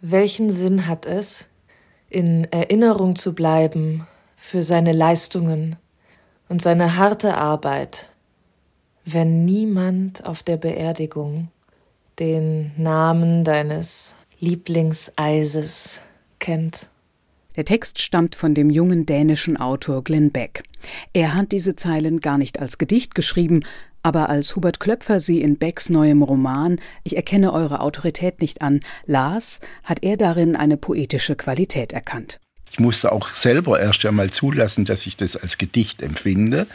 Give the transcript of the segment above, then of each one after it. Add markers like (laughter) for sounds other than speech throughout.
Welchen Sinn hat es, in Erinnerung zu bleiben für seine Leistungen und seine harte Arbeit, wenn niemand auf der Beerdigung den Namen deines Lieblingseises kennt? Der Text stammt von dem jungen dänischen Autor Glenn Beck. Er hat diese Zeilen gar nicht als Gedicht geschrieben, aber als Hubert Klöpfer sie in Becks neuem Roman Ich erkenne eure Autorität nicht an las, hat er darin eine poetische Qualität erkannt. Ich musste auch selber erst einmal zulassen, dass ich das als Gedicht empfinde.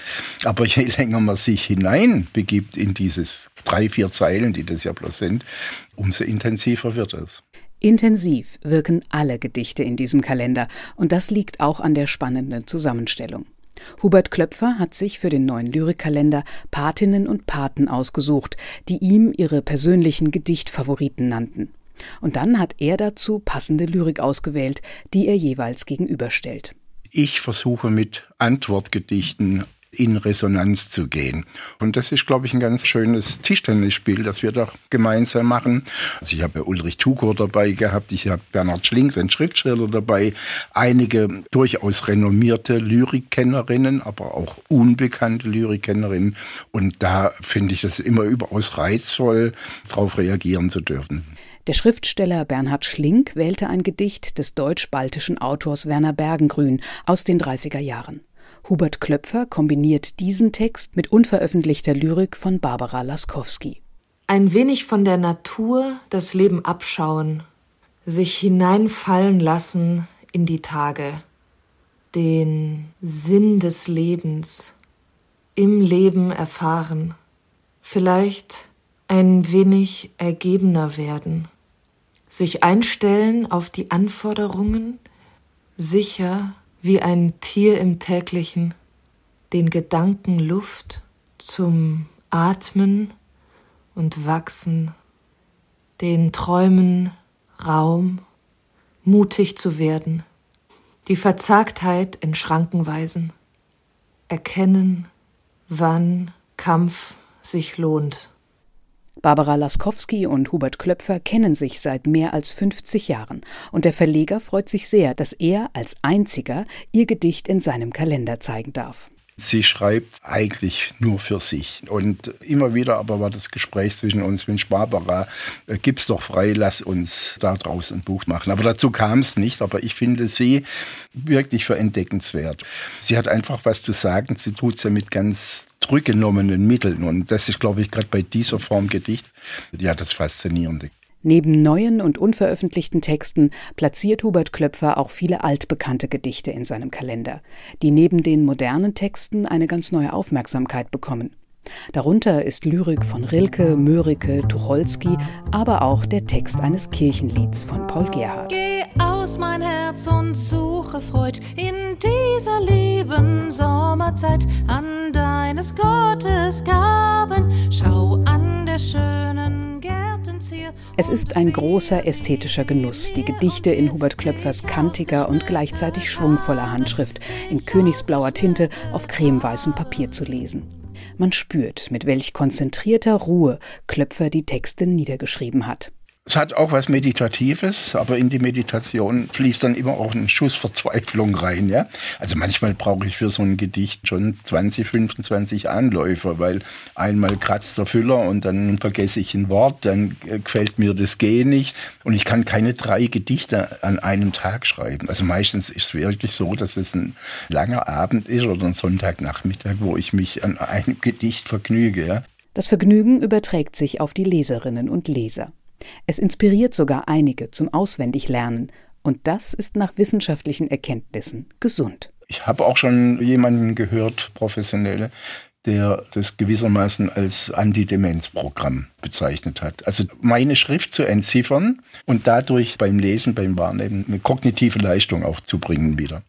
Aber je (laughs) länger man sich hineinbegibt in dieses drei, vier Zeilen, die das ja bloß sind, umso intensiver wird es. Intensiv wirken alle Gedichte in diesem Kalender und das liegt auch an der spannenden Zusammenstellung. Hubert Klöpfer hat sich für den neuen Lyrikkalender Patinnen und Paten ausgesucht, die ihm ihre persönlichen Gedichtfavoriten nannten. Und dann hat er dazu passende Lyrik ausgewählt, die er jeweils gegenüberstellt. Ich versuche mit Antwortgedichten in Resonanz zu gehen. Und das ist, glaube ich, ein ganz schönes Tischtennisspiel, das wir da gemeinsam machen. Also ich habe Ulrich Tugur dabei gehabt, ich habe Bernhard Schlink, den Schriftsteller dabei, einige durchaus renommierte Lyrikkennerinnen, aber auch unbekannte Lyrikkennerinnen. Und da finde ich es immer überaus reizvoll, darauf reagieren zu dürfen. Der Schriftsteller Bernhard Schlink wählte ein Gedicht des deutsch-baltischen Autors Werner Bergengrün aus den 30er Jahren. Hubert Klöpfer kombiniert diesen Text mit unveröffentlichter Lyrik von Barbara Laskowski. Ein wenig von der Natur das Leben abschauen, sich hineinfallen lassen in die Tage, den Sinn des Lebens im Leben erfahren, vielleicht ein wenig ergebener werden, sich einstellen auf die Anforderungen, sicher wie ein Tier im täglichen, den Gedanken Luft zum Atmen und Wachsen, den Träumen Raum, mutig zu werden, die Verzagtheit in Schranken weisen, erkennen, wann Kampf sich lohnt. Barbara Laskowski und Hubert Klöpfer kennen sich seit mehr als 50 Jahren und der Verleger freut sich sehr, dass er als einziger ihr Gedicht in seinem Kalender zeigen darf. Sie schreibt eigentlich nur für sich. Und immer wieder aber war das Gespräch zwischen uns, Mensch, Barbara, äh, gib's doch frei, lass uns da draußen ein Buch machen. Aber dazu kam es nicht. Aber ich finde sie wirklich für entdeckenswert. Sie hat einfach was zu sagen. Sie tut es ja mit ganz zurückgenommenen Mitteln. Und das ist, glaube ich, gerade bei dieser Form Gedicht, ja, das Faszinierende. Neben neuen und unveröffentlichten Texten platziert Hubert Klöpfer auch viele altbekannte Gedichte in seinem Kalender, die neben den modernen Texten eine ganz neue Aufmerksamkeit bekommen. Darunter ist Lyrik von Rilke, Mörike, Tucholsky, aber auch der Text eines Kirchenlieds von Paul Gerhardt. Aus mein Herz und suche Freud in dieser lieben Sommerzeit an deines Gottes Gaben. Schau an der schönen Gärtenzier. Es ist ein großer ästhetischer Genuss, die Gedichte in Hubert Klöpfers kantiger und gleichzeitig schwungvoller Handschrift in königsblauer Tinte auf cremeweißem Papier zu lesen. Man spürt, mit welch konzentrierter Ruhe Klöpfer die Texte niedergeschrieben hat. Es hat auch was Meditatives, aber in die Meditation fließt dann immer auch ein Schuss Verzweiflung rein. Ja? Also manchmal brauche ich für so ein Gedicht schon 20, 25 Anläufe, weil einmal kratzt der Füller und dann vergesse ich ein Wort, dann gefällt mir das G nicht und ich kann keine drei Gedichte an einem Tag schreiben. Also meistens ist es wirklich so, dass es ein langer Abend ist oder ein Sonntagnachmittag, wo ich mich an einem Gedicht vergnüge. Ja? Das Vergnügen überträgt sich auf die Leserinnen und Leser. Es inspiriert sogar einige zum Auswendiglernen, und das ist nach wissenschaftlichen Erkenntnissen gesund. Ich habe auch schon jemanden gehört, professionelle, der das gewissermaßen als Antidemenzprogramm bezeichnet hat. Also meine Schrift zu entziffern und dadurch beim Lesen, beim Wahrnehmen eine kognitive Leistung aufzubringen wieder.